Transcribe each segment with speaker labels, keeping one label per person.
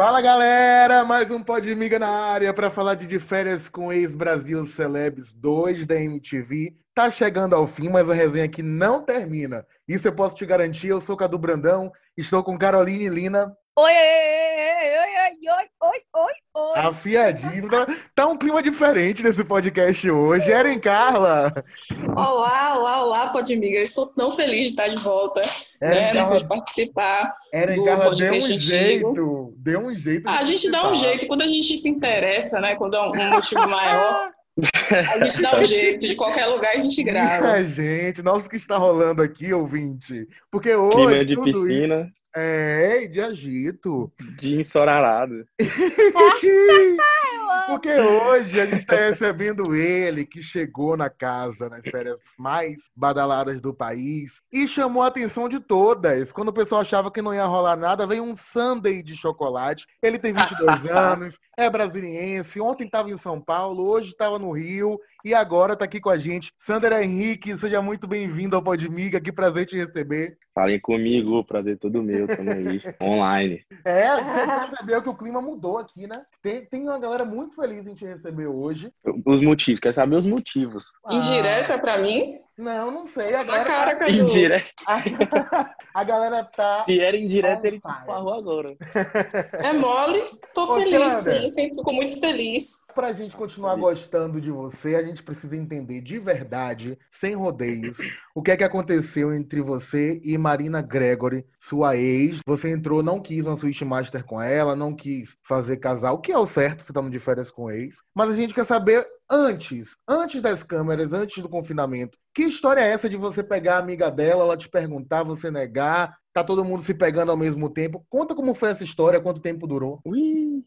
Speaker 1: Fala galera, mais um Podmiga na área para falar de, de férias com ex-Brasil Celebs 2 da MTV. Tá chegando ao fim, mas a resenha aqui não termina. Isso eu posso te garantir. Eu sou Cadu Brandão, estou com Caroline Lina.
Speaker 2: Oi, oi, oi, oi, oi, oi, oi, oi.
Speaker 1: Afiadinho. Tá, tá um clima diferente nesse podcast hoje. Eren Carla.
Speaker 3: Olá, olá, olá, Podmiga. Eu estou tão feliz de estar de volta, né? Não pode participar.
Speaker 1: Eren Carla deu um jeito. Deu um jeito.
Speaker 3: A gente dá um jeito quando a gente se interessa, né? Quando é um motivo maior. A gente dá um jeito, de qualquer lugar a gente grava.
Speaker 1: Minha gente, nossa, o que está rolando aqui, ouvinte? Porque hoje.
Speaker 4: Clima de piscina.
Speaker 1: Isso... É, de agito.
Speaker 4: De ensorarado.
Speaker 1: Porque hoje a gente está recebendo ele, que chegou na casa nas férias mais badaladas do país e chamou a atenção de todas. Quando o pessoal achava que não ia rolar nada, veio um sundae de chocolate. Ele tem 22 anos, é brasiliense, ontem estava em São Paulo, hoje estava no Rio e agora está aqui com a gente. Sander Henrique, seja muito bem-vindo ao Podmiga, que prazer te receber.
Speaker 4: Falem comigo, prazer todo meu, tamo aí, online.
Speaker 1: É, você percebeu que o clima mudou aqui, né? Tem, tem uma galera muito feliz em te receber hoje.
Speaker 4: Os motivos, quer saber os motivos?
Speaker 3: Ah. Indireta pra mim?
Speaker 1: Não, não sei. Agora
Speaker 3: cara,
Speaker 1: tá...
Speaker 4: Indireta.
Speaker 1: A, a, galera tá.
Speaker 4: Se era indireta, ele esparrou agora.
Speaker 3: É mole. Tô Ô, feliz, sim. Sempre fico muito feliz.
Speaker 1: Pra gente continuar gostando de você, a gente precisa entender de verdade, sem rodeios, o que é que aconteceu entre você e Marina Gregory, sua ex. Você entrou, não quis uma Switch Master com ela, não quis fazer casal, o que é o certo, você tá de férias com ex. Mas a gente quer saber antes, antes das câmeras, antes do confinamento, que história é essa de você pegar a amiga dela, ela te perguntar, você negar, tá todo mundo se pegando ao mesmo tempo? Conta como foi essa história, quanto tempo durou.
Speaker 4: Ui.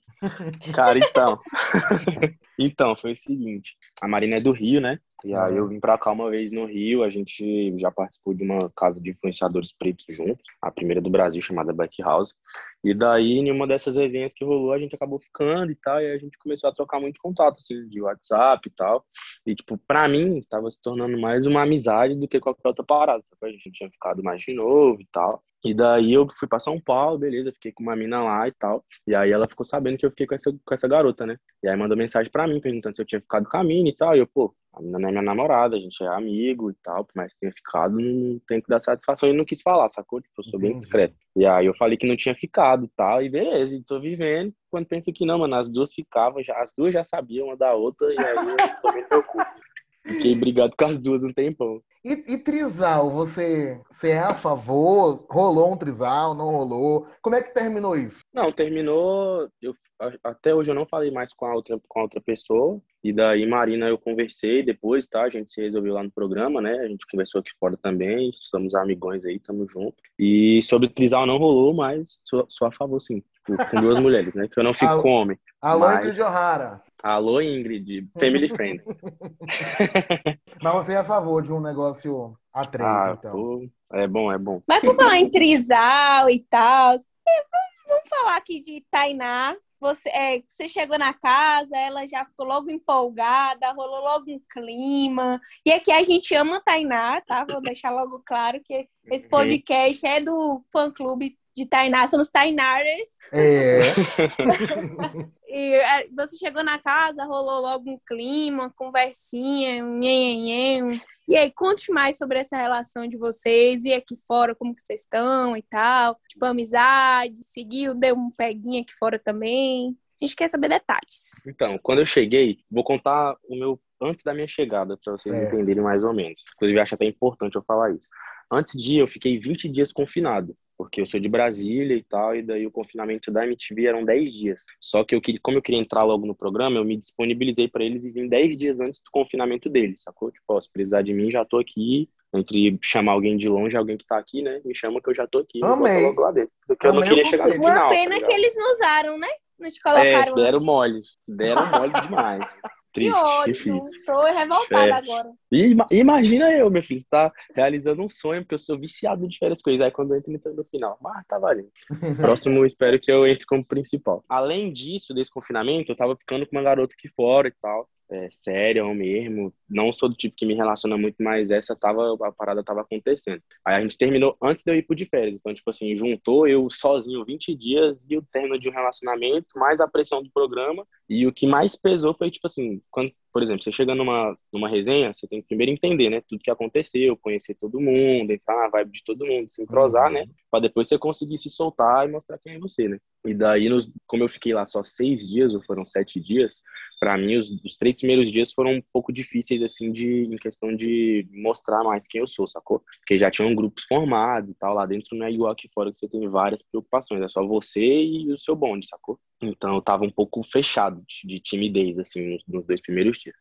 Speaker 4: Cara, então. então, foi o seguinte, a Marina é do Rio, né? E aí eu vim pra cá uma vez no Rio, a gente já participou de uma casa de influenciadores pretos juntos, a primeira do Brasil, chamada Black House. E daí, em uma dessas resenhas que rolou, a gente acabou ficando e tal, e a gente começou a trocar muito contato, assim, de WhatsApp e tal. E, tipo, pra mim, tava se tornando mais uma amizade do que qualquer outra parada, sabe? A gente tinha ficado mais de novo e tal. E daí eu fui pra São Paulo, beleza, fiquei com uma mina lá e tal. E aí ela ficou sabendo que eu fiquei com essa, com essa garota, né? E aí mandou mensagem pra mim, perguntando se eu tinha ficado com a mina e tal. E eu, pô, a mina não é minha namorada, a gente é amigo e tal, por mais que tenha ficado, não tem que dar satisfação e não quis falar, sacou? Tipo, eu sou bem discreto. E aí eu falei que não tinha ficado e tal, e beleza, e tô vivendo. Quando pensa que não, mano, as duas ficavam, já, as duas já sabiam uma da outra, e aí eu tomei cu. Fiquei brigado com as duas um tempão.
Speaker 1: E, e trisal, você, você é a favor? Rolou um trisal, não rolou? Como é que terminou isso?
Speaker 4: Não, terminou. Eu, até hoje eu não falei mais com a outra, com a outra pessoa. E daí, Marina, eu conversei depois, tá? A gente se resolveu lá no programa, né? A gente conversou aqui fora também. Somos amigões aí, tamo junto. E sobre trisal não rolou, mas sou, sou a favor, sim. Tipo, com duas mulheres, né? Que eu não fico com homem.
Speaker 1: Alô, mas... Ingrid O'Hara.
Speaker 4: Alô, Ingrid, Family Friends.
Speaker 1: Mas você é a favor de um negócio a três, ah, então. Pô,
Speaker 4: é bom, é bom.
Speaker 2: Mas por falar em trisal e tal, vamos falar aqui de Tainá. Você, é, você chegou na casa, ela já ficou logo empolgada, rolou logo um clima. E aqui a gente ama Tainá, tá? Vou deixar logo claro que esse podcast é do fã-clube de Tainá, somos Tainares.
Speaker 1: É.
Speaker 2: e é, você chegou na casa, rolou logo um clima, conversinha, nhen, E aí, conte mais sobre essa relação de vocês e aqui fora, como que vocês estão e tal. Tipo, amizade, seguiu, deu um peguinha aqui fora também. A gente quer saber detalhes.
Speaker 4: Então, quando eu cheguei, vou contar o meu antes da minha chegada, para vocês é. entenderem mais ou menos. Inclusive, acho até importante eu falar isso. Antes de ir, eu fiquei 20 dias confinado porque eu sou de Brasília e tal, e daí o confinamento da MTV eram 10 dias. Só que eu queria, como eu queria entrar logo no programa, eu me disponibilizei para eles e vim 10 dias antes do confinamento deles, sacou? Tipo, ó, se precisar de mim, já tô aqui. Entre chamar alguém de longe, alguém que tá aqui, né? Me chama que eu já tô aqui.
Speaker 1: Amei.
Speaker 4: Logo lá dentro. Porque Amei eu não queria chegar no final.
Speaker 2: Uma pena
Speaker 4: tá
Speaker 2: que eles não usaram, né? Não te colocaram.
Speaker 4: É, deram mole. Deram mole demais. Triste,
Speaker 2: que ódio, tô revoltada é. agora.
Speaker 4: E, imagina eu, meu filho, tá realizando um sonho, porque eu sou viciado de várias coisas. Aí quando eu entro no final, mas tá valendo. Próximo, espero que eu entre como principal. Além disso, desse confinamento, eu tava ficando com uma garota aqui fora e tal. É, séria mesmo. Não sou do tipo que me relaciona muito, mas essa tava, a parada tava acontecendo. Aí a gente terminou antes de eu ir pro de férias. Então, tipo assim, juntou eu sozinho 20 dias e o término de um relacionamento, mais a pressão do programa. E o que mais pesou foi, tipo assim, quando, por exemplo, você chega numa, numa resenha, você tem que primeiro entender, né, tudo que aconteceu, conhecer todo mundo, entrar na vibe de todo mundo, se entrosar, uhum. né, pra depois você conseguir se soltar e mostrar quem é você, né. E daí, nos, como eu fiquei lá só seis dias, ou foram sete dias, para mim, os, os, três primeiros dias foram um pouco difíceis, assim, de, em questão de mostrar mais quem eu sou, sacou? Porque já tinham grupos formados e tal, lá dentro não é igual aqui fora, que você tem várias preocupações, é só você e o seu bonde, sacou? Então, eu tava um pouco fechado de, de timidez, assim, nos, nos, dois primeiros dias.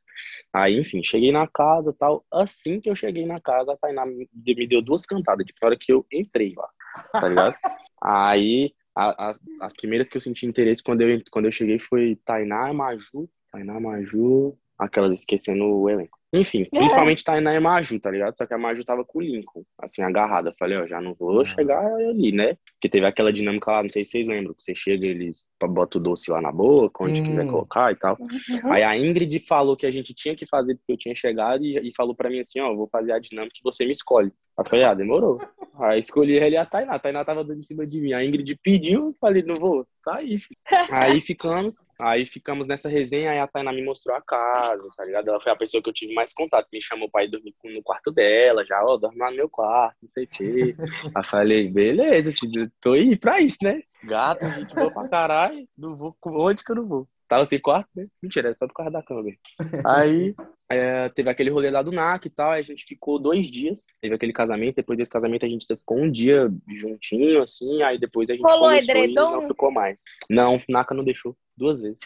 Speaker 4: Aí, enfim, cheguei na casa tal. Assim que eu cheguei na casa, a Tainá me, me deu duas cantadas, de hora que eu entrei lá, tá ligado? Aí as, as primeiras que eu senti interesse quando eu, quando eu cheguei foi Tainá, Maju, Tainá, Maju, aquelas esquecendo o elenco. Enfim, é. principalmente Tainá e Maju, tá ligado? Só que a Maju tava com o Lincoln, assim, agarrada. Falei, ó, já não vou uhum. chegar ali, né? Porque teve aquela dinâmica lá, não sei se vocês lembram, que você chega eles botam o doce lá na boca, onde quiser colocar e tal. Uhum. Aí a Ingrid falou que a gente tinha que fazer porque eu tinha chegado e, e falou pra mim assim, ó, vou fazer a dinâmica que você me escolhe. Aí falei, ah, demorou. Aí escolhi ele e a Tainá. A Tainá tava dando em cima de mim. A Ingrid pediu, falei, não vou, tá aí. Aí ficamos, aí ficamos nessa resenha, aí a Tainá me mostrou a casa, tá ligado? Ela foi a pessoa que eu tive mais contato. Me chamou pra ir dormir no quarto dela, já, ó, oh, dorme lá no meu quarto, não sei o quê. aí falei, beleza, filho, tô aí pra isso, né? Gato, gente boa pra caralho, não vou, onde que eu não vou? Tava sem quarto, né? Mentira, é só por causa da cama mesmo. Aí é, teve aquele rolê lá do NAC e tal, a gente ficou dois dias, teve aquele casamento, depois desse casamento a gente ficou um dia juntinho, assim, aí depois a gente
Speaker 2: Rolou edredom?
Speaker 4: não ficou mais. Não, NACA não deixou, duas vezes.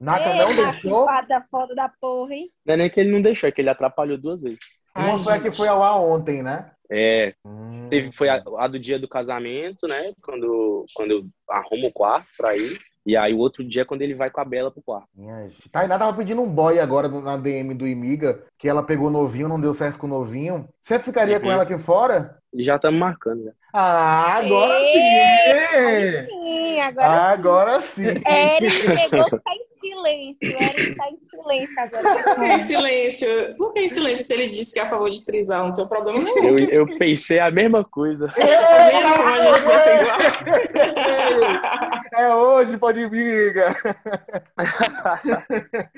Speaker 1: NACA Ei, não deixou?
Speaker 2: Da foda da porra, hein?
Speaker 4: Não é nem que ele não deixou, é que ele atrapalhou duas vezes.
Speaker 1: Uma foi a que foi ao ar ontem, né?
Speaker 4: É, hum. teve, foi a, a, do dia do casamento, né? Quando, quando eu arrumo o quarto pra ir. E aí o outro dia é quando ele vai com a Bela pro quarto.
Speaker 1: Tainá tava pedindo um boy agora na DM do Imiga, que ela pegou novinho, não deu certo com o novinho. Você ficaria uhum. com ela aqui fora?
Speaker 4: Já estamos marcando, já.
Speaker 1: Ah, agora
Speaker 2: sim! sim, agora,
Speaker 1: agora sim. sim.
Speaker 2: Eric pegou tá em silêncio. Eric tá em silêncio agora.
Speaker 3: Por que em silêncio? Por que em silêncio se ele disse que é a favor de trisar? Não tem problema nenhum.
Speaker 4: Eu, eu pensei a mesma coisa.
Speaker 3: É, mesmo a gente pensa igual.
Speaker 1: É hoje, pode vir.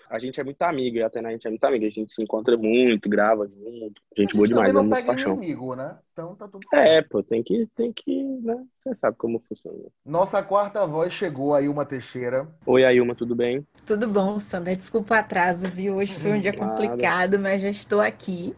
Speaker 4: a gente é muito amigo, e até a gente é muito amigo. A gente se encontra muito, grava junto. A gente boa demais,
Speaker 1: não pega paixão. inimigo, né? Então tá tudo
Speaker 4: certo. É, pô, tem que, tem que, né? Você sabe como funciona.
Speaker 1: Nossa quarta voz chegou, a Ilma Teixeira.
Speaker 4: Oi, Ailma, tudo bem?
Speaker 5: Tudo bom, Sandra. Desculpa o atraso, viu? Hoje foi um dia complicado, mas já estou aqui.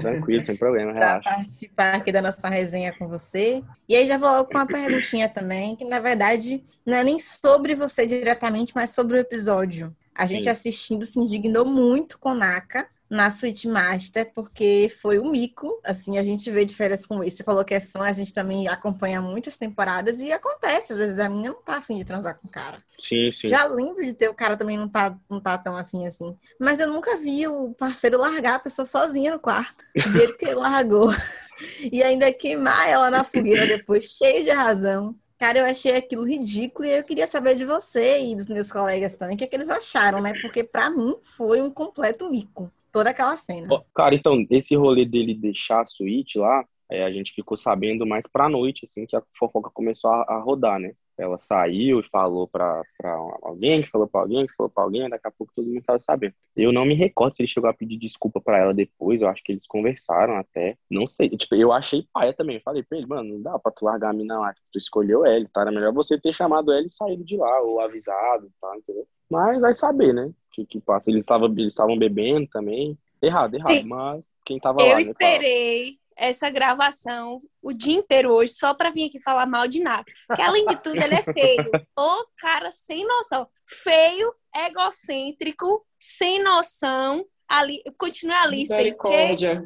Speaker 4: Tranquilo, sem problema, relaxa.
Speaker 5: Para participar aqui da nossa resenha com você. E aí já vou com uma perguntinha também, que na verdade não é nem sobre você diretamente, mas sobre o episódio. A gente Sim. assistindo se indignou muito com Naka na Suite Master, porque foi o mico. Assim, a gente vê de férias com isso. Você falou que é fã, a gente também acompanha muitas temporadas e acontece. Às vezes a menina não tá afim de transar com o cara.
Speaker 4: Sim, sim.
Speaker 5: Já lembro de ter o cara também não tá, não tá tão afim assim. Mas eu nunca vi o parceiro largar a pessoa sozinha no quarto. Do jeito que ele largou. e ainda queimar ela na fogueira depois, cheio de razão. Cara, eu achei aquilo ridículo e eu queria saber de você e dos meus colegas também o que, é que eles acharam, né? Porque para mim foi um completo mico toda aquela cena.
Speaker 4: Cara, então, esse rolê dele deixar a suíte lá, é, a gente ficou sabendo mais pra noite, assim, que a fofoca começou a, a rodar, né? Ela saiu e falou pra, pra alguém, que falou pra alguém, que falou pra alguém, daqui a pouco todo mundo tava sabendo. Eu não me recordo se ele chegou a pedir desculpa pra ela depois, eu acho que eles conversaram até, não sei. Tipo, eu achei paia também, falei pra ele, mano, não dá pra tu largar a mina lá, tu escolheu ela, tá? Era melhor você ter chamado ela e saído de lá, ou avisado, tá, entendeu? Mas vai saber, né? Que, que passa. Eles estavam eles bebendo também. Errado, errado. Sim. Mas quem tava
Speaker 2: eu
Speaker 4: lá. Eu
Speaker 2: né, esperei essa gravação o dia inteiro hoje só pra vir aqui falar mal de nada. Porque além de tudo, ele é feio. O cara sem noção. Feio, egocêntrico, sem noção. Ali, continue a lista aí, porque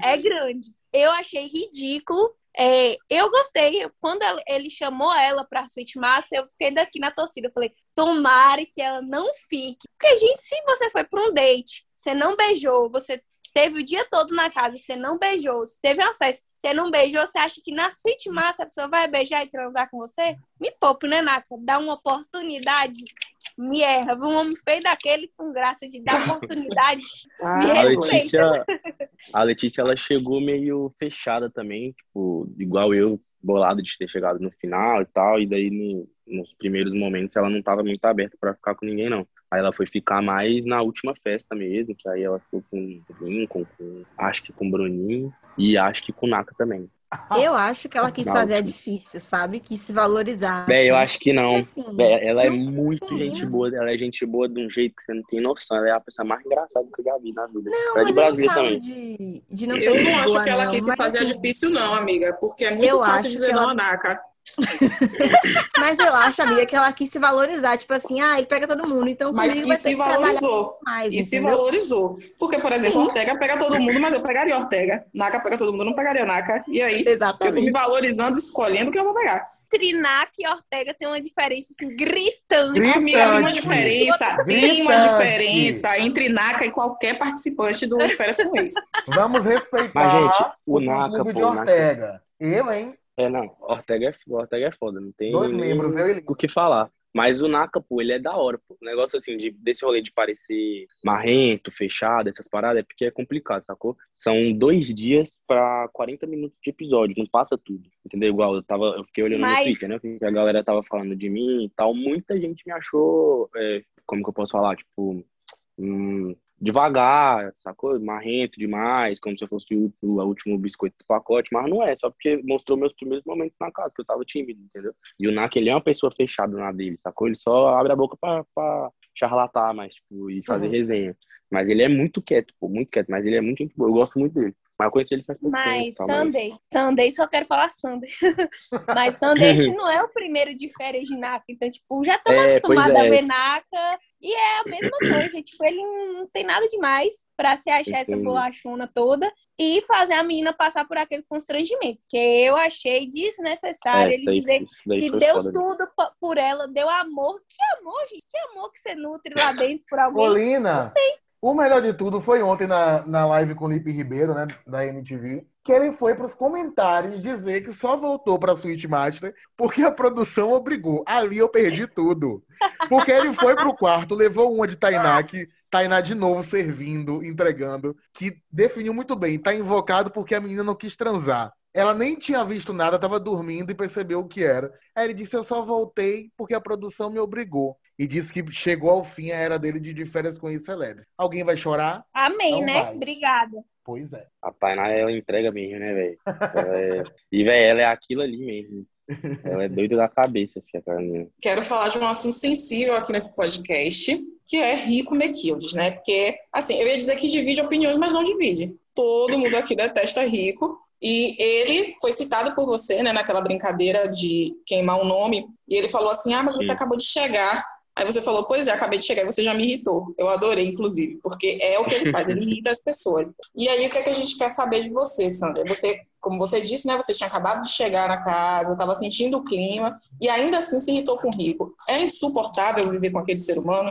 Speaker 2: é grande. Eu achei ridículo é, eu gostei, quando ele chamou ela pra Sweet Master, eu fiquei daqui na torcida. Eu falei, tomare que ela não fique. Porque, gente, se você foi pra um date, você não beijou, você teve o dia todo na casa, você não beijou, você teve uma festa, você não beijou, você acha que na Sweet Master a pessoa vai beijar e transar com você? Me poupe, né, Naka? Dá uma oportunidade. Me erra. Um homem feio daquele com graça de dar oportunidade.
Speaker 3: Ah,
Speaker 2: Me
Speaker 4: A. Letícia, a Letícia, ela chegou meio fechada também, tipo, igual eu, bolado de ter chegado no final e tal, e daí no- nos primeiros momentos ela não tava muito aberta pra ficar com ninguém, não. Aí ela foi ficar mais na última festa mesmo, que aí ela ficou com o Lincoln, com, acho que com o Bruninho, e acho que com o Naka também.
Speaker 5: Eu acho que ela quis fazer difícil, sabe? Quis se valorizar.
Speaker 4: Eu
Speaker 5: assim.
Speaker 4: acho que não.
Speaker 5: Assim,
Speaker 4: Véi, ela é
Speaker 5: não
Speaker 4: muito
Speaker 5: combina.
Speaker 4: gente boa, ela é gente boa de um jeito que você não tem noção. Ela é a pessoa mais engraçada que eu já vi na vida.
Speaker 5: Não,
Speaker 4: ela é de
Speaker 5: eu não
Speaker 4: Brasília também.
Speaker 5: de, de não
Speaker 3: Eu não acho
Speaker 5: boa,
Speaker 3: que ela
Speaker 5: não,
Speaker 3: quis se fazer
Speaker 5: assim,
Speaker 3: difícil, não, amiga. Porque é muito
Speaker 5: Eu acho
Speaker 3: fácil dizer
Speaker 5: que
Speaker 3: não
Speaker 5: ela-
Speaker 3: a Naka.
Speaker 5: Mas eu acho, amiga, que ela quis se valorizar. Tipo assim, ah, ele pega todo mundo, então
Speaker 3: Mas
Speaker 5: comigo
Speaker 3: e
Speaker 5: vai ter
Speaker 3: se
Speaker 5: que trabalhar
Speaker 3: valorizou.
Speaker 5: mais,
Speaker 3: E se
Speaker 5: entendeu?
Speaker 3: valorizou. Porque, por exemplo, Ortega pega todo mundo, mas eu pegaria Ortega. Naka pega todo mundo, eu não pegaria Naka. E aí? Eu tô me
Speaker 5: Exatamente.
Speaker 3: valorizando, escolhendo o que eu vou pegar.
Speaker 2: Trinac e Ortega tem uma diferença assim, gritante.
Speaker 1: Gritante.
Speaker 3: Amiga, tem uma diferença. Tem uma diferença entre Naka e qualquer participante do Férias com Ex.
Speaker 1: Vamos respeitar
Speaker 4: Mas, gente, o
Speaker 1: o
Speaker 4: Naka,
Speaker 1: de
Speaker 4: pô, o Naka-
Speaker 1: Ortega. Eu, hein?
Speaker 4: É, não, Ortega é, Ortega é foda, não tem
Speaker 1: Dois membros, eu e ele.
Speaker 4: o que falar. Mas o Naka, pô, ele é da hora, pô. O negócio assim, de, desse rolê de parecer marrento, fechado, essas paradas, é porque é complicado, sacou? São dois dias pra 40 minutos de episódio, não passa tudo, entendeu? Igual eu tava, eu fiquei olhando
Speaker 2: Mas-
Speaker 4: no Twitter, né? Que a galera tava falando de mim e tal. Muita gente me achou, é, como que eu posso falar? Tipo, hum, devagar, sacou? Marrento demais, como se eu fosse o, o último biscoito do pacote, mas não é, só porque mostrou meus primeiros momentos na casa, que eu tava tímido, entendeu? E o Nak, ele é uma pessoa fechada na dele, sacou? Ele só abre a boca pra, pra charlatar, mas, tipo, e fazer
Speaker 1: Uhum.
Speaker 4: resenha. Mas ele é muito quieto, pô, muito quieto, mas ele é muito gente boa, eu gosto muito dele. Mas eu conheci ele faz pouco tempo,
Speaker 2: Mas
Speaker 4: tá, mas-
Speaker 2: Sunday, Sunday, só quero falar Sunday. Mas Sunday esse não é o primeiro de férias de Naka. Então, tipo, já estamos
Speaker 4: É,
Speaker 2: acostumados
Speaker 4: é.
Speaker 2: a ver Naka. E é a mesma coisa. tipo, ele não tem nada demais pra se achar essa
Speaker 4: Entendi.
Speaker 2: bolachona toda e fazer a menina passar por aquele constrangimento. Que eu achei desnecessário
Speaker 4: É,
Speaker 2: ele dizer que deu
Speaker 4: foda
Speaker 2: tudo por ela, deu amor. Que amor, gente? Que amor que você nutre lá dentro por alguém.
Speaker 1: Colina, o melhor de tudo foi ontem na, na live com o Lipe Ribeiro, né, da MTV, que ele foi para os comentários dizer que só voltou para Switch Master porque a produção obrigou. Ali eu perdi tudo. Porque ele foi pro quarto, levou uma de Tainá, que Tainá de novo servindo, entregando, que definiu muito bem. Tá invocado porque a menina não quis transar. Ela nem tinha visto nada, tava dormindo e percebeu o que era. Aí ele disse: Eu só voltei porque a produção me obrigou. E disse que chegou ao fim a era dele de de férias com celebres. Alguém vai chorar?
Speaker 2: Amém,
Speaker 1: Não
Speaker 2: né?
Speaker 1: vai.
Speaker 2: Obrigada.
Speaker 1: Pois é.
Speaker 4: A Tainá, ela entrega mesmo, né, velho? É- E, velho, ela é aquilo ali mesmo. Ela é doida da cabeça, filha, menina.
Speaker 3: Quero falar de um assunto sensível aqui nesse podcast, que é Rico Mequildes, né? Porque, assim, eu ia dizer que divide opiniões, mas não divide. Todo mundo aqui detesta Rico. E ele foi citado por você, né, naquela brincadeira de queimar um nome. E ele falou assim: Ah, mas você
Speaker 4: Sim.
Speaker 3: acabou de chegar. Aí você falou: Pois é, acabei de chegar e você já me irritou. Eu adorei, inclusive, porque é o que ele faz, ele irrita as pessoas. E aí, o que, é que a gente quer saber de você, Sandra? Você, como você disse, né, você tinha acabado de chegar na casa, estava sentindo o clima e ainda assim se irritou com o Rico. É insuportável viver com aquele ser humano?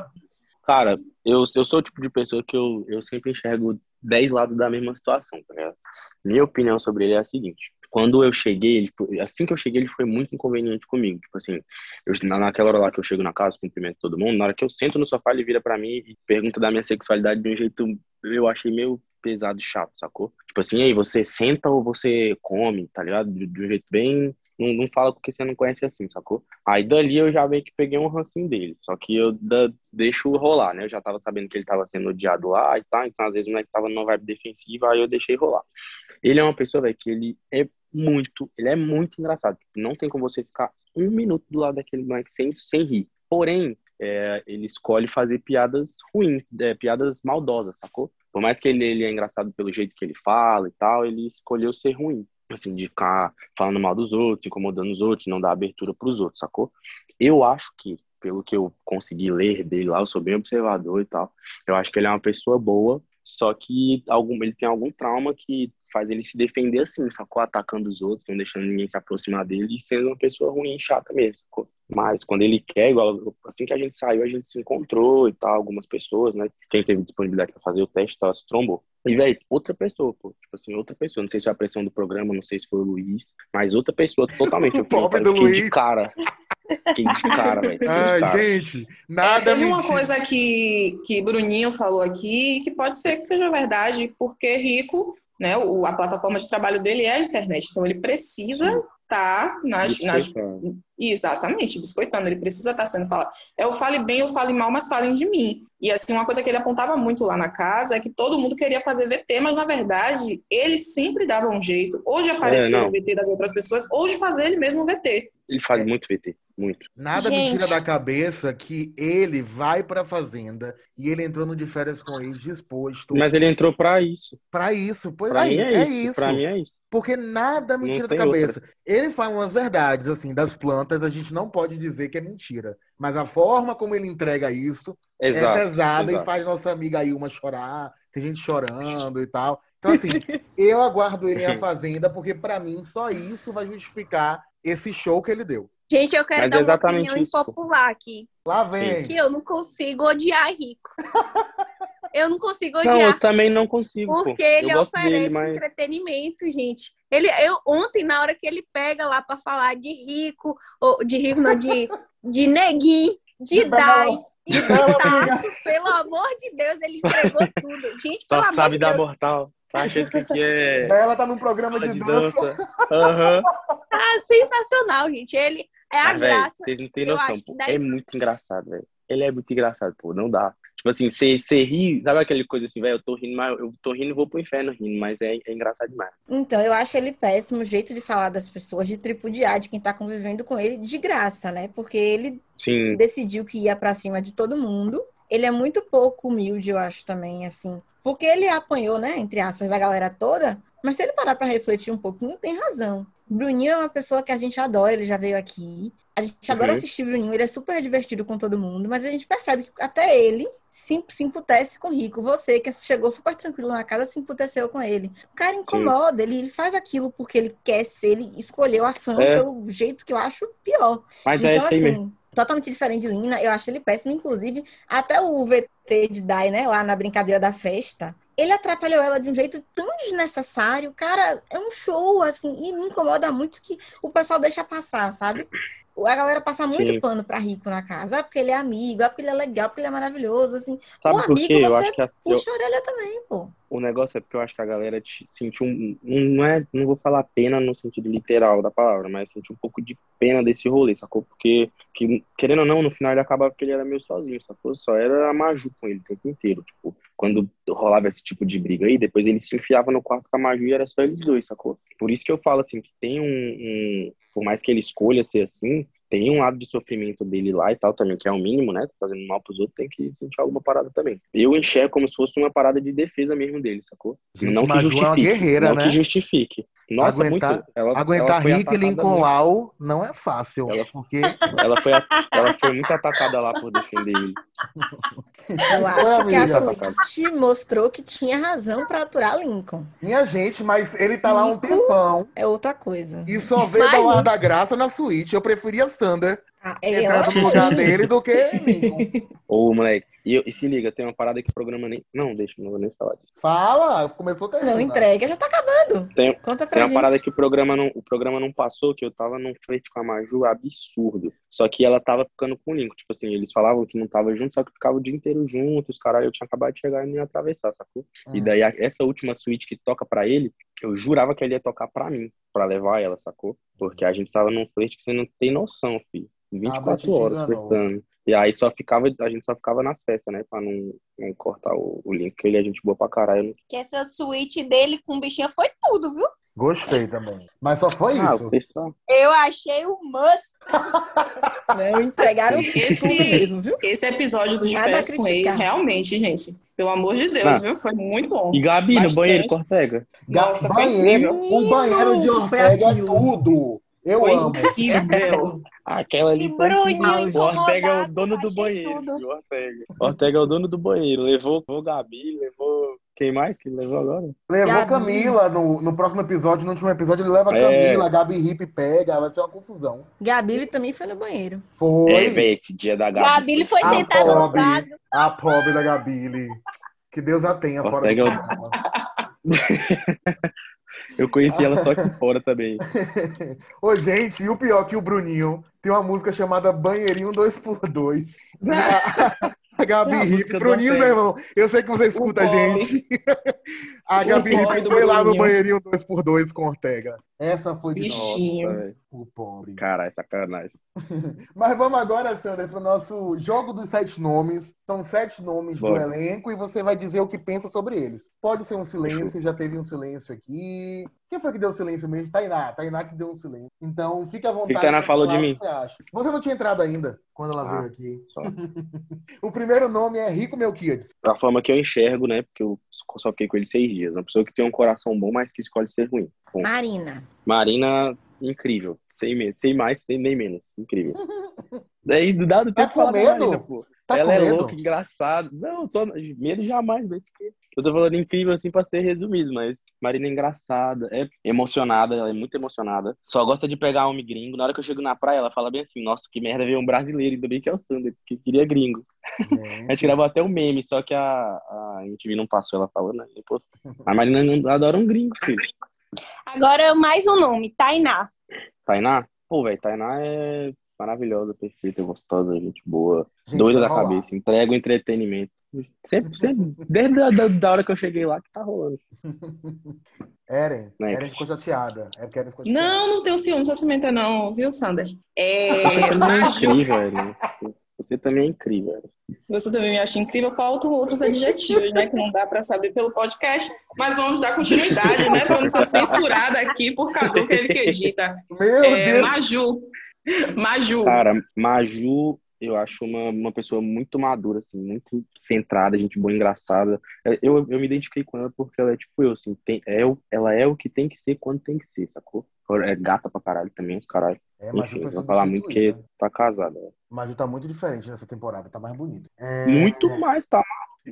Speaker 4: Cara, eu, eu sou o tipo de pessoa que eu, eu sempre enxergo 10 lados da mesma situação, tá ligado? Minha opinião sobre ele é a seguinte. Quando eu cheguei, ele foi- assim que eu cheguei, ele foi muito inconveniente comigo. Tipo assim, eu, na- naquela hora lá que eu chego na casa, cumprimento todo mundo, na hora que eu sento no sofá, ele vira pra mim e pergunta da minha sexualidade de um jeito, eu achei meio pesado e chato, sacou? Tipo assim, aí você senta ou você come, tá ligado? De, de um jeito bem. Não, não fala porque você não conhece assim, sacou? Aí dali eu já meio que peguei um rancinho dele. Só que eu da- deixo rolar, né? Eu já tava sabendo que ele tava sendo odiado lá e tal. Então, às vezes, o moleque tava numa vibe defensiva, aí eu deixei rolar. Ele é uma pessoa, velho, que ele é muito, ele é muito engraçado. Tipo, não tem como você ficar um minuto do lado daquele moleque sem, sem rir. Porém, é, ele escolhe fazer piadas ruins, é, piadas maldosas, sacou? Por mais que ele, ele é engraçado pelo jeito que ele fala e tal, ele escolheu ser ruim. Assim, de ficar falando mal dos outros, incomodando os outros, não dar abertura pros outros, sacou? Eu acho que, pelo que eu consegui ler dele lá, eu sou bem observador e tal, eu acho que ele é uma pessoa boa, só que algum, ele tem algum trauma que faz ele se defender assim, sacou? Atacando os outros, não deixando ninguém se aproximar dele e sendo uma pessoa ruim e chata mesmo, sacou? Mas quando ele quer, igual assim que a gente saiu, a gente se encontrou e tal, algumas pessoas, né? Quem teve disponibilidade para fazer o teste, tal, se trombou. E, velho, outra pessoa, pô. Tipo assim, outra pessoa. Não sei se foi a pressão do programa, não sei se foi o Luiz, mas outra pessoa totalmente. Eu,
Speaker 1: O pobre
Speaker 4: eu
Speaker 1: do Luiz.
Speaker 4: de cara. Fiquei de cara, velho. cara.
Speaker 1: gente, nada
Speaker 3: Teve uma
Speaker 1: mentira.
Speaker 3: coisa que, que Bruninho falou aqui, que pode ser que seja verdade, porque rico, né, o, a plataforma de trabalho dele é a internet, então ele precisa estar nas, nas
Speaker 4: Biscoitando.
Speaker 3: Exatamente, biscoitando. Ele precisa estar sendo falado. É o fale bem ou fale mal, mas falem de mim. E assim, uma coisa que ele apontava muito lá na casa é que todo mundo queria fazer VT, mas na verdade ele sempre dava um jeito, ou de aparecer
Speaker 4: não.
Speaker 3: no VT das outras pessoas, ou de fazer ele mesmo um VT.
Speaker 4: Ele faz muito VT, muito.
Speaker 1: Nada me
Speaker 2: Gente.
Speaker 1: tira da cabeça que ele vai pra fazenda e ele entrou no de férias com eles disposto
Speaker 4: Mas ele entrou pra isso.
Speaker 1: pra isso. Pois
Speaker 4: Pra
Speaker 1: aí,
Speaker 4: mim
Speaker 1: é,
Speaker 4: é,
Speaker 1: isso.
Speaker 4: isso. Pra mim é isso.
Speaker 1: Porque nada me
Speaker 4: Não
Speaker 1: tira da cabeça. Ele fala umas verdades, assim, das plantas, a gente não pode dizer que é mentira. Mas a forma como ele entrega isso
Speaker 4: Exato.
Speaker 1: é pesada e
Speaker 4: exato.
Speaker 1: faz nossa amiga Ilma chorar, tem gente chorando e tal. Então, assim, eu aguardo ele na Fazenda, porque pra mim só isso vai justificar esse show que ele deu.
Speaker 2: Gente, eu quero
Speaker 4: Mas
Speaker 2: dar
Speaker 4: é
Speaker 2: uma
Speaker 4: exatamente
Speaker 2: opinião
Speaker 4: isso,
Speaker 2: impopular aqui.
Speaker 1: Lá vem.
Speaker 2: Que eu não consigo odiar rico. Eu não consigo
Speaker 4: Não,
Speaker 2: odiar
Speaker 4: eu também não consigo, pô.
Speaker 2: Porque ele
Speaker 4: eu gosto
Speaker 2: oferece
Speaker 4: dele, mas...
Speaker 2: entretenimento, gente. Ele, eu, ontem, na hora que ele pega lá pra falar de rico, ou de rico, não, de, de neguinho, de
Speaker 1: De
Speaker 2: Dai, e
Speaker 1: De
Speaker 2: Pitaço, pelo amor de Deus, ele entregou tudo. Gente,
Speaker 4: Só sabe
Speaker 2: de
Speaker 4: da
Speaker 2: Deus,
Speaker 4: mortal. Tá achando que aqui é
Speaker 1: Ela tá num programa de,
Speaker 4: de
Speaker 1: dança.
Speaker 4: dança. Aham.
Speaker 2: tá sensacional, gente. Ele é a
Speaker 4: Mas,
Speaker 2: graça.
Speaker 4: vocês não têm noção, pô.
Speaker 2: daí-
Speaker 4: É muito engraçado, velho. Ele é muito engraçado, pô. Não dá. Tipo assim, você ri, sabe aquela coisa assim, velho, eu tô rindo, mas eu tô rindo e vou pro inferno rindo, mas é, é engraçado demais.
Speaker 5: Então, eu acho ele péssimo o jeito de falar das pessoas, de tripudiar de quem tá convivendo com ele de graça, né? Porque ele
Speaker 4: Sim,
Speaker 5: decidiu que ia pra cima de todo mundo. Ele é muito pouco humilde, eu acho também, assim. Porque ele apanhou, né, entre aspas, da galera toda. Mas se ele parar pra refletir um pouco, não tem razão. Bruninho é uma pessoa que a gente adora, ele já veio aqui. A gente adora
Speaker 4: Uhum.
Speaker 5: assistir Bruninho, ele é super divertido com todo mundo, mas a gente percebe que até ele se, se emputece com o Rico. Você, que chegou super tranquilo na casa, se emputeceu com ele. O cara incomoda, ele, ele faz aquilo porque ele quer ser, ele escolheu a fama
Speaker 4: É.
Speaker 5: pelo jeito que eu acho pior.
Speaker 4: mas é
Speaker 5: Então,
Speaker 4: aí
Speaker 5: assim,
Speaker 4: mesmo.
Speaker 5: totalmente diferente de Lina, eu acho ele péssimo. Inclusive, até o VT de Dai, né, lá na brincadeira da festa, ele atrapalhou ela de um jeito tão desnecessário. Cara, é um show, assim, e me incomoda muito que o pessoal deixa passar, sabe? A galera passa muito
Speaker 4: Sim.
Speaker 5: pano pra rico na casa. Ah, porque ele é amigo, ah, porque ele é legal, porque ele é maravilhoso, assim.
Speaker 4: Sabe
Speaker 5: o
Speaker 4: por
Speaker 5: amigo
Speaker 4: quê? Eu
Speaker 5: você
Speaker 4: acho que a- eu-
Speaker 5: Puxa a orelha também, pô.
Speaker 4: O negócio é porque eu acho que a galera sentiu um- não é, não vou falar pena no sentido literal da palavra, mas sentiu um pouco de pena desse rolê, sacou? Porque, que, querendo ou não, no final ele acabava que ele era meio sozinho, sacou? Só era a Maju com ele o tempo inteiro, tipo, quando rolava esse tipo de briga aí, depois ele se enfiava no quarto com a Maju e era só eles dois, sacou? Por isso que eu falo assim, que tem um, um por mais que ele escolha ser assim, tem um lado de sofrimento dele lá e tal também, que é o mínimo, né? Tá fazendo mal pros outros, tem que sentir alguma parada também. Eu enxergo como se fosse uma parada de defesa mesmo dele, sacou?
Speaker 1: Gente,
Speaker 4: não que
Speaker 1: é
Speaker 4: justifique. não
Speaker 1: né?
Speaker 4: que justifique. Nossa,
Speaker 1: Aguentar-
Speaker 4: muito. Ela,
Speaker 1: Aguentar
Speaker 4: ela
Speaker 1: Rick e Lincoln. Lau não é fácil.
Speaker 4: Ela-
Speaker 1: Porque
Speaker 4: Ela foi, a- ela foi muito atacada lá por defender ele.
Speaker 5: Eu acho que a. Suíte mostrou que tinha razão pra aturar Lincoln.
Speaker 1: Minha gente, mas ele tá lá um tempão
Speaker 5: É outra coisa.
Speaker 1: e só veio dar da graça na suíte. Eu preferia Sander
Speaker 5: Ah, é,
Speaker 1: entrar no lugar dele do que Lincoln.
Speaker 4: Ô, moleque. E, e se liga, tem uma parada que o programa nem. Não, deixa, não vou nem falar disso.
Speaker 1: Fala, começou com
Speaker 5: Não entrega, já tá acabando.
Speaker 4: Tem-
Speaker 5: Conta pra
Speaker 4: Tem uma
Speaker 5: gente.
Speaker 4: parada que o programa não, o programa não passou, que eu tava num flerte com a Maju absurdo. Só que ela tava ficando com o Lincoln. Tipo assim, eles falavam que não tava junto, só que ficava o dia inteiro juntos, caralho. Eu tinha acabado de chegar e ia atravessar, sacou? E
Speaker 1: Hum.
Speaker 4: daí, a- essa última suíte que toca pra ele, eu jurava que ele ia tocar pra mim, pra levar ela, sacou? Porque a gente tava num flerte que você não tem noção, filho.
Speaker 1: Ah,
Speaker 4: 24
Speaker 1: te
Speaker 4: horas
Speaker 1: enganou.
Speaker 4: flertando. E aí só ficava, a gente só ficava nas festas, né? Pra não, não cortar o, o link, que ele é gente boa pra caralho.
Speaker 2: Que essa suíte dele com o bichinho foi tudo, viu?
Speaker 1: Gostei também. Mas só foi
Speaker 4: Ah,
Speaker 1: isso.
Speaker 4: pessoal.
Speaker 2: Eu achei o must.
Speaker 5: Não, entregaram
Speaker 3: Esse-
Speaker 5: mesmo, viu?
Speaker 3: Esse episódio do De
Speaker 5: Nada
Speaker 3: Férias com. Ex, realmente, gente, pelo amor de Deus,
Speaker 4: Ah.
Speaker 3: viu? Foi muito bom.
Speaker 4: E Gabi, no
Speaker 3: Bastante.
Speaker 4: banheiro, Cortega.
Speaker 1: Ga-
Speaker 3: Nossa,
Speaker 1: banheiro, o banheiro de Ortega é tudo. Eu
Speaker 3: Foi
Speaker 1: amo.
Speaker 3: incrível.
Speaker 4: Aquela ali
Speaker 2: E
Speaker 4: foi
Speaker 2: Bruninho.
Speaker 4: O Ortega é o dono do banheiro. viu, Ortega. Ortega é o dono do banheiro. Levou, levou Gabi, levou. Quem mais que ele levou agora?
Speaker 1: Levou
Speaker 5: Gabi.
Speaker 1: Camila no, no próximo episódio. No último episódio, ele leva a
Speaker 4: É.
Speaker 1: Camila, Gabi Hip pega, vai ser uma confusão.
Speaker 5: Gabi ele também foi no banheiro.
Speaker 1: Foi.
Speaker 4: É, esse dia da Gabi.
Speaker 2: Gabi, ele foi sentado no vaso.
Speaker 1: A pobre da Gabi. Que Deus a tenha fora do
Speaker 4: Ortega é o-. Eu conheci ela só aqui fora também.
Speaker 1: Ô, gente, e o pior que o Bruninho tem uma música chamada Banheirinho 2x2. A Gabi
Speaker 4: É
Speaker 1: Riff. Bruninho, meu irmão, eu sei que você escuta a gente. A Gabi Riff foi lá no banheirinho 2x2 com Ortega. Essa foi de
Speaker 3: Bichinho.
Speaker 4: Nossa,
Speaker 1: o pobre.
Speaker 4: Caralho, sacanagem.
Speaker 1: Mas vamos agora, Sander, para o nosso jogo dos sete nomes. São sete nomes do
Speaker 4: Bora.
Speaker 1: elenco e você vai dizer o que pensa sobre eles. Pode ser um silêncio, já teve um silêncio aqui. Quem foi que deu silêncio mesmo? Tainá. Tainá que deu um silêncio. Então, fique à vontade.
Speaker 4: Tainá falou de mim?
Speaker 1: Você, acha. você não tinha entrado ainda quando ela
Speaker 4: Ah.
Speaker 1: veio aqui.
Speaker 4: Só.
Speaker 1: O primeiro nome é Rico Melquiades.
Speaker 4: A forma que eu enxergo, né? Porque eu só fiquei com ele seis dias. Uma pessoa que tem um coração bom, mas que escolhe ser ruim. Bom,
Speaker 5: Marina.
Speaker 4: Marina, incrível. Sem, me- sem mais, sem nem menos. Incrível. Daí, do dado
Speaker 1: Tá
Speaker 4: tempo,
Speaker 1: com
Speaker 4: da
Speaker 1: medo?
Speaker 4: Marina, pô.
Speaker 1: Tá
Speaker 4: ela
Speaker 1: com
Speaker 4: é
Speaker 1: medo?
Speaker 4: louca, engraçada. Não, tô, medo jamais, porque Eu tô falando incrível assim pra ser resumido, mas Marina é engraçada, é emocionada, ela é muito emocionada. Só gosta de pegar homem gringo. Na hora que eu chego na praia, ela fala bem assim: Nossa, que merda ver um brasileiro, ainda bem que é o Sander, que queria gringo. A gente gravou até o meme, só que a, a MTV não passou ela falando, né? A Marina adora um gringo, filho.
Speaker 2: Agora mais um nome, Tainá.
Speaker 4: Tainá? Pô, velho, Tainá é maravilhosa, perfeita, gostosa, gente boa.
Speaker 1: Gente,
Speaker 4: doida da
Speaker 1: rolar.
Speaker 4: cabeça, entrega o entretenimento. Sempre, sempre, desde a da, da hora que eu cheguei lá que tá rolando.
Speaker 1: Eren.
Speaker 4: Next.
Speaker 1: Eren ficou chateada. É porque Eren ficou chateada.
Speaker 3: Não, não tenho ciúmes, essa pimenta não, viu, Sander? É,
Speaker 4: é velho. Você também é incrível.
Speaker 3: você também me acha incrível. Faltam outros adjetivos, né? Que não dá pra saber pelo podcast. Mas vamos dar continuidade, né? Não ser censurada aqui por Cadu, que ele que edita.
Speaker 1: Meu
Speaker 3: É,
Speaker 1: Deus!
Speaker 3: Maju. Maju.
Speaker 4: Cara, Maju, eu acho uma, uma pessoa muito madura, assim, muito centrada, gente boa, engraçada. Eu, eu me identifiquei com ela porque ela é tipo eu, assim, tem, é, o- ela é o que tem que ser quando tem que ser, sacou? É gata pra caralho também, os caralho.
Speaker 1: É, Maju
Speaker 4: Enfim, vou falar muito que
Speaker 1: substituída.
Speaker 4: tá casada. né?
Speaker 1: Maju tá muito diferente nessa temporada, tá mais bonita. É,
Speaker 4: Muito mais, tá?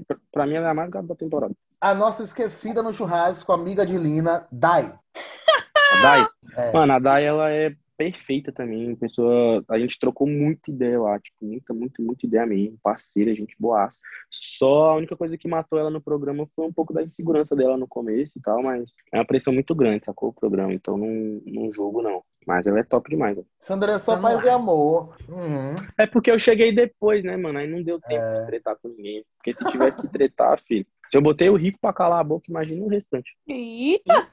Speaker 4: Pra- Pra mim, ela é a mais gata da temporada.
Speaker 1: A nossa esquecida no churrasco, amiga de Lina, Dai.
Speaker 4: A Dai,
Speaker 1: É.
Speaker 4: mano, a Dai, ela é perfeita também, pessoa, a gente trocou muita ideia lá, tipo, muita, muita, muita ideia mesmo, parceira, gente boaça. Só a única coisa que matou ela no programa foi um pouco da insegurança dela no começo e tal, mas é uma pressão muito grande, sacou o programa, então não, não jogo não. Mas ela é top demais. ó.
Speaker 1: Sandra é só
Speaker 5: Vamos
Speaker 1: paz
Speaker 5: lá.
Speaker 1: e amor. Uhum.
Speaker 4: É porque eu cheguei depois, né, mano? Aí não deu tempo
Speaker 1: É.
Speaker 4: de tretar com ninguém. Porque se tivesse que tretar, filho. Se eu botei o rico pra calar a boca, imagina o restante.
Speaker 2: Eita!
Speaker 4: Já.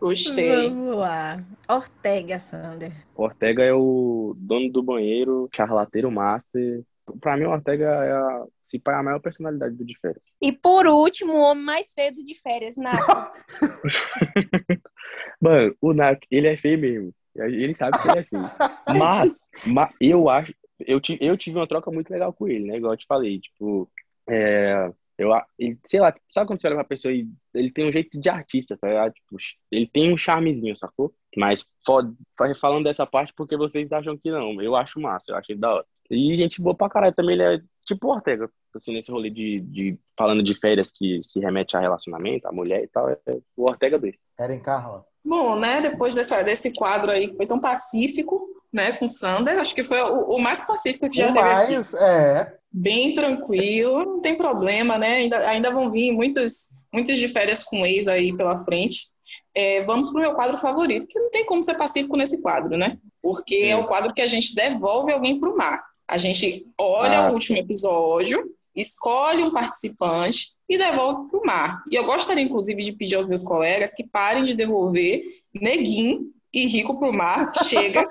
Speaker 3: Gostei.
Speaker 5: Vamos lá. Ortega, Sander.
Speaker 4: Ortega é o dono do banheiro, charlateiro master. Pra mim, o Ortega é a, se pá, é a maior personalidade do de férias.
Speaker 2: E por último, o homem mais feio de férias, Nath.
Speaker 4: Mano, o Nak, ele é feio mesmo. Ele sabe que ele é feio. Mas, ma- eu acho. Eu, ti- eu tive uma troca muito legal com ele, né? Igual eu te falei, tipo. É, eu, a- ele, sei lá, sabe quando você olha pra pessoa e ele tem um jeito de artista, tá ligado? Tipo, ele tem um charmezinho, sacou? Mas fo- fa- falando dessa parte porque vocês acham que não. Eu acho massa, eu acho ele da hora. E gente boa pra caralho também, ele é tipo o Ortega, assim, nesse rolê de, de falando de férias que se remete a relacionamento, a mulher e tal, é o Ortega desse.
Speaker 1: Eren Carla.
Speaker 3: Bom, né? Depois dessa, desse quadro aí que foi tão pacífico, né? Com Sander, acho que foi o, o mais pacífico que já
Speaker 1: O
Speaker 3: teve aqui.
Speaker 1: mais, é.
Speaker 3: Bem tranquilo, não tem problema, né? Ainda, ainda vão vir muitos, muitos de férias com ex aí pela frente. É, vamos pro meu quadro favorito, que não tem como ser pacífico nesse quadro, né? Porque é
Speaker 4: Sim.
Speaker 3: o quadro que a gente devolve alguém pro mar. A gente olha
Speaker 4: Ah,
Speaker 3: o último episódio, escolhe um participante e devolve pro mar. E eu gostaria, inclusive, de pedir aos meus colegas que parem de devolver Neguinho e Rico pro mar. Chega.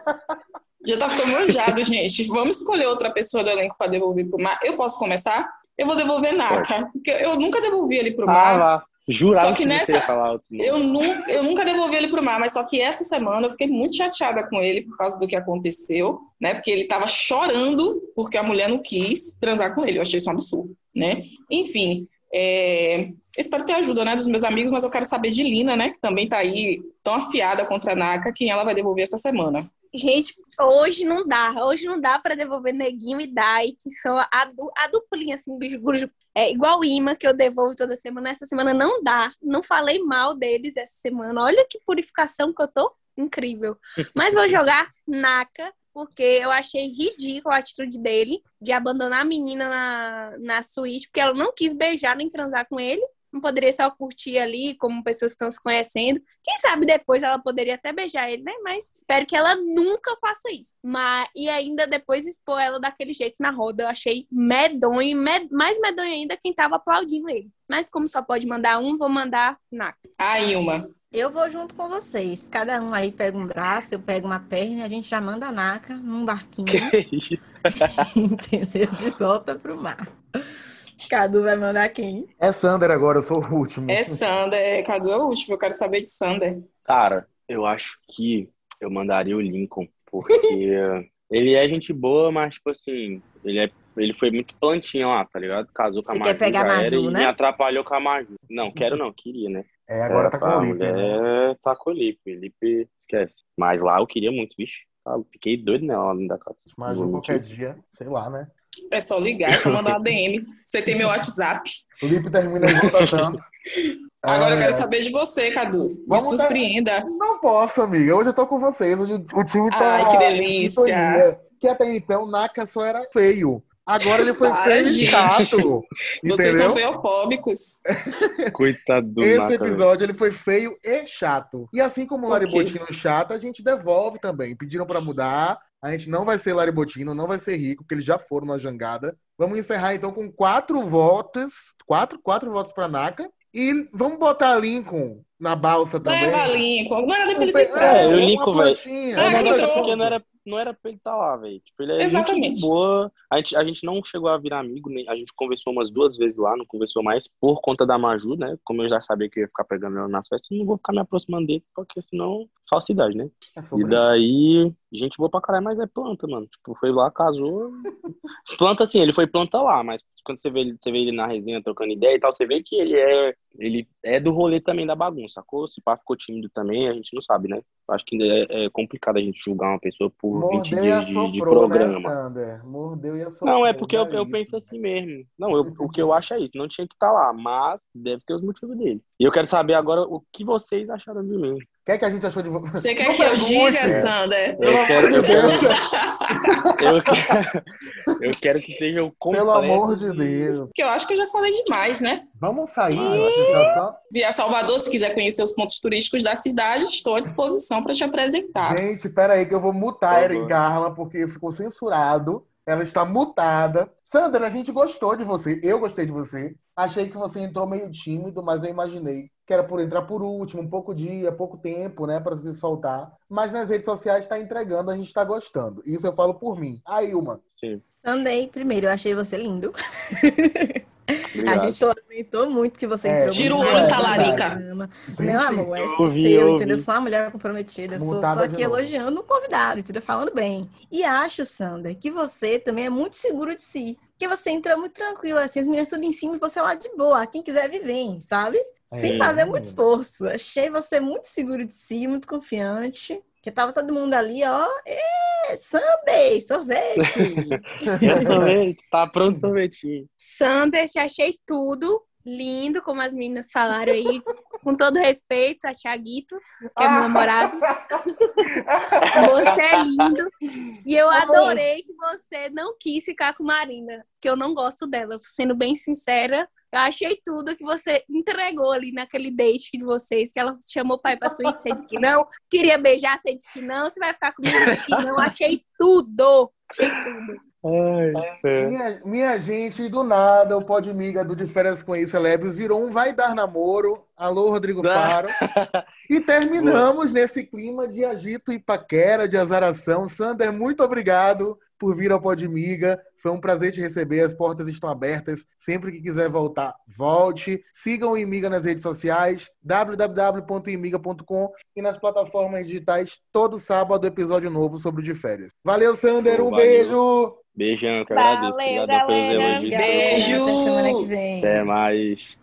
Speaker 3: Já tá ficando manjado, gente. Vamos escolher outra pessoa do elenco para devolver pro mar. Eu posso começar? Eu vou devolver Naka, porque eu nunca devolvi ele pro
Speaker 4: Ah,
Speaker 3: mar.
Speaker 4: lá. Jurava
Speaker 3: Só que
Speaker 4: que,
Speaker 3: nessa-
Speaker 4: falar.
Speaker 3: Eu nunca, eu nunca devolvi ele pro mar, mas só que essa semana eu fiquei muito chateada com ele por causa do que aconteceu, né? Porque ele tava chorando porque a mulher não quis transar com ele. Eu achei isso um absurdo, né? Enfim, é, espero ter ajuda, né, dos meus amigos, mas eu quero saber de Lina, né? Que também tá aí tão afiada contra a Naka, quem ela vai devolver essa semana.
Speaker 2: Gente, hoje não dá. Hoje não dá pra devolver Neguinho e Dai, que são a, du- a duplinha, assim, dos grupos. É igual o Ima, que eu devolvo toda semana. Essa semana não dá. Não falei mal deles essa semana. Olha que purificação que eu tô. Incrível. Mas vou jogar Naka, porque eu achei ridículo a atitude dele de abandonar a menina na, na suíte, porque ela não quis beijar nem transar com ele. Não poderia só curtir ali, como pessoas estão se conhecendo. Quem sabe depois ela poderia até beijar ele, né? Mas espero que ela nunca faça isso. Mas, e ainda depois expor ela daquele jeito na roda. Eu achei medonho, med, mais medonho ainda quem tava aplaudindo ele. Mas como só pode mandar um, vou mandar Naka.
Speaker 3: A Ilma.
Speaker 5: Eu vou junto com vocês. Cada um aí pega um braço, eu pego uma perna e a gente já manda a Naka num barquinho.
Speaker 4: Que isso?
Speaker 5: entendeu? De volta pro mar. Cadu vai mandar quem?
Speaker 1: É Sander agora, eu sou o último.
Speaker 3: É Sander. É, Cadu é o último. Eu quero saber de Sander.
Speaker 4: Cara, eu acho que eu mandaria o Lincoln, porque ele é gente boa, mas, tipo assim, ele, é, ele foi muito plantinha lá, tá ligado? Casou com a
Speaker 5: Você
Speaker 4: Maju,
Speaker 5: quer pegar Maju,
Speaker 4: e
Speaker 5: né?
Speaker 4: me atrapalhou com a Maju. Não, quero não, queria, né?
Speaker 1: É, agora tá com
Speaker 4: a
Speaker 1: o Lipe. né?
Speaker 4: tá com o Lipe, Lipe esquece. Mas lá eu queria muito, vixe. Ah, eu Fiquei doido nela dentro da casa.
Speaker 1: Mas qualquer dia, sei lá, né?
Speaker 3: É só ligar, é só mandar uma DM. Você tem meu WhatsApp.
Speaker 1: O Lipe termina junto tanto.
Speaker 3: Agora eu
Speaker 1: É,
Speaker 3: quero saber de você, Cadu. Me
Speaker 1: Vamos dar-
Speaker 3: surpreenda.
Speaker 1: Não posso, amiga. Hoje eu tô com vocês. Hoje o time tá.
Speaker 3: Ai, que delícia.
Speaker 1: sintonia. Que até então Naka só era feio. Agora ele foi
Speaker 3: Para,
Speaker 1: feio e.
Speaker 3: Vocês são feofóbicos.
Speaker 4: Coitado do
Speaker 1: Esse
Speaker 4: Naka, velho.
Speaker 1: episódio ele foi feio e chato. E assim como o? Laribotino chato, a gente devolve também. Pediram pra mudar. A gente não vai ser Laribotino, não vai ser rico, porque eles já foram na jangada. Vamos encerrar então com quatro votos. Quatro, quatro votos pra Naka. E vamos botar Lincoln na balsa também.
Speaker 3: Leva Lincoln. Não era nem pra ele ter.
Speaker 4: É, eu Lincoln, velho.
Speaker 3: Ah, que
Speaker 4: porque não era, não era pra ele estar lá, velho. Tipo, ele é
Speaker 3: Exatamente.
Speaker 4: gente boa. A gente, a gente não chegou a virar amigo, nem, a gente conversou umas duas vezes lá, não conversou mais por conta da Maju, né? Como eu já sabia que eu ia ficar pegando ela nas festas, eu não vou ficar me aproximando dele, porque senão, falsidade, né?
Speaker 1: É
Speaker 4: E daí, gente boa pra caralho, mas é planta, mano. Tipo, foi lá, casou. planta assim, ele foi planta lá, mas quando você vê, ele, você vê ele na resenha trocando ideia e tal, você vê que ele é, ele é do rolê também da bagunça, sacou? Se pá ficou tímido também, a gente não sabe, né? Acho que é, é complicado a gente julgar uma pessoa por 20
Speaker 1: Mordeu e
Speaker 4: dias de, de
Speaker 1: né,
Speaker 4: programa.
Speaker 1: Sander? Mordeu e assoprou.
Speaker 4: Não, é porque eu,
Speaker 1: né,
Speaker 4: eu penso assim mesmo. Não, eu, o que eu acho é isso. Não tinha que estar lá, mas deve ter os motivos dele. E eu quero saber agora o que vocês acharam de mim.
Speaker 1: O que é que a gente achou de você?
Speaker 3: Você quer
Speaker 1: Não
Speaker 3: que eu diga, Sander?
Speaker 4: Eu quero, eu quero, eu quero, eu quero que seja o completo.
Speaker 1: Pelo amor de Deus.
Speaker 3: Porque eu acho que eu já falei demais, né?
Speaker 1: Vamos sair já só.
Speaker 3: Via Salvador, se quiser conhecer os pontos turísticos da cidade, estou à disposição para te apresentar.
Speaker 1: Gente, pera aí que eu vou mutar a
Speaker 4: Por
Speaker 1: Erin
Speaker 4: favor.
Speaker 1: Carla porque ficou censurado. Ela está mutada. Sandra, a gente gostou de você. Eu gostei de você. Achei que você entrou meio tímido, mas eu imaginei que era por entrar por último, um pouco dia, pouco tempo, né, para se soltar. Mas nas redes sociais está entregando, a gente está gostando. Isso eu falo por mim. Aí, uma.
Speaker 4: Sim,
Speaker 5: Sunday, primeiro, eu achei você lindo. A gente lamentou muito que você
Speaker 1: É,
Speaker 5: entrou
Speaker 3: Tira o olho, talarica.
Speaker 5: Meu amor, é
Speaker 4: ouvi,
Speaker 5: seu,
Speaker 4: eu ouvi.
Speaker 5: entendeu? Sou uma mulher comprometida. Eu sou, tô aqui elogiando o convidado, entendeu? Falando bem. E acho, Sander, que você também é muito seguro de si. Porque você entra muito tranquilo, assim, as meninas tudo em cima e você lá de boa. Quem quiser vir, vem, sabe? Sem
Speaker 1: É.
Speaker 5: fazer muito esforço. Achei você muito seguro de si, muito confiante. Que tava todo mundo ali, ó. É, Sunday, sorvete.
Speaker 4: Quer sorvete? Tá pronto o sorvetinho.
Speaker 2: Sander, te achei tudo lindo, como as meninas falaram aí. Com todo respeito a Thiaguito, que é meu namorado. Você é lindo. E eu adorei que você não quis ficar com Marina, que eu não gosto dela. Sendo bem sincera, eu achei tudo que você entregou ali naquele date de vocês, que ela chamou pai pra suíte, você disse que não. Queria beijar, você disse que não. Você vai ficar comigo, você disse que não. Achei tudo.
Speaker 4: Ai,
Speaker 1: Minha, minha gente, do nada, o Podmiga do De Férias com Ex-Celebres virou um Vai Dar Namoro. Alô, Rodrigo Faro. E terminamos nesse clima de agito e paquera, de azaração. Sander, muito obrigado por vir ao Podmiga. Foi um prazer te receber. As portas estão abertas. Sempre que quiser voltar, volte. Sigam o Imiga nas redes sociais, www.imiga.com e nas plataformas digitais. Todo sábado, episódio novo sobre o de férias. Valeu, Sander. Um
Speaker 4: Valeu.
Speaker 1: beijo.
Speaker 4: Beijão, que eu
Speaker 2: Valeu.
Speaker 4: Obrigado pelos
Speaker 2: galera.
Speaker 4: elogios.
Speaker 3: Beijo.
Speaker 5: Até semana que vem.
Speaker 4: Até mais.